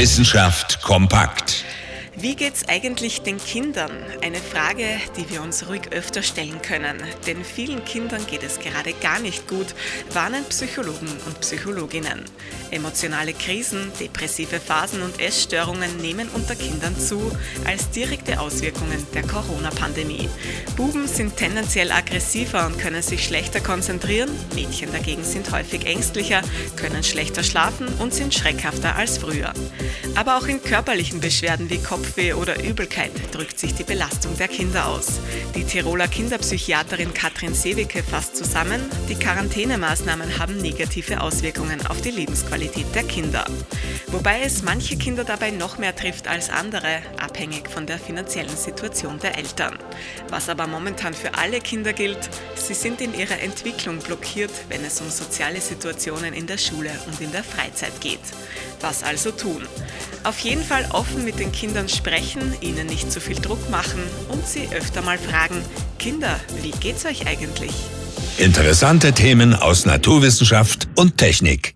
Wissenschaft kompakt. Wie geht's eigentlich den Kindern? Eine Frage, die wir uns ruhig öfter stellen können. Denn vielen Kindern geht es gerade gar nicht gut, warnen Psychologen und Psychologinnen. Emotionale Krisen, depressive Phasen und Essstörungen nehmen unter Kindern zu als direkte Auswirkungen der Corona-Pandemie. Buben sind tendenziell aggressiver und können sich schlechter konzentrieren. Mädchen dagegen sind häufig ängstlicher, können schlechter schlafen und sind schreckhafter als früher. Aber auch in körperlichen Beschwerden wie Kopf Kopfweh oder Übelkeit drückt sich die Belastung der Kinder aus. Die Tiroler Kinderpsychiaterin Katrin Sewicke fasst zusammen, die Quarantänemaßnahmen haben negative Auswirkungen auf die Lebensqualität der Kinder. Wobei es manche Kinder dabei noch mehr trifft als andere, abhängig von der finanziellen Situation der Eltern. Was aber momentan für alle Kinder gilt, sie sind in ihrer Entwicklung blockiert, wenn es um soziale Situationen in der Schule und in der Freizeit geht. Was also tun? Auf jeden Fall offen mit den Kindern sprechen, ihnen nicht zu viel Druck machen und sie öfter mal fragen, Kinder, wie geht's euch eigentlich? Interessante Themen aus Naturwissenschaft und Technik.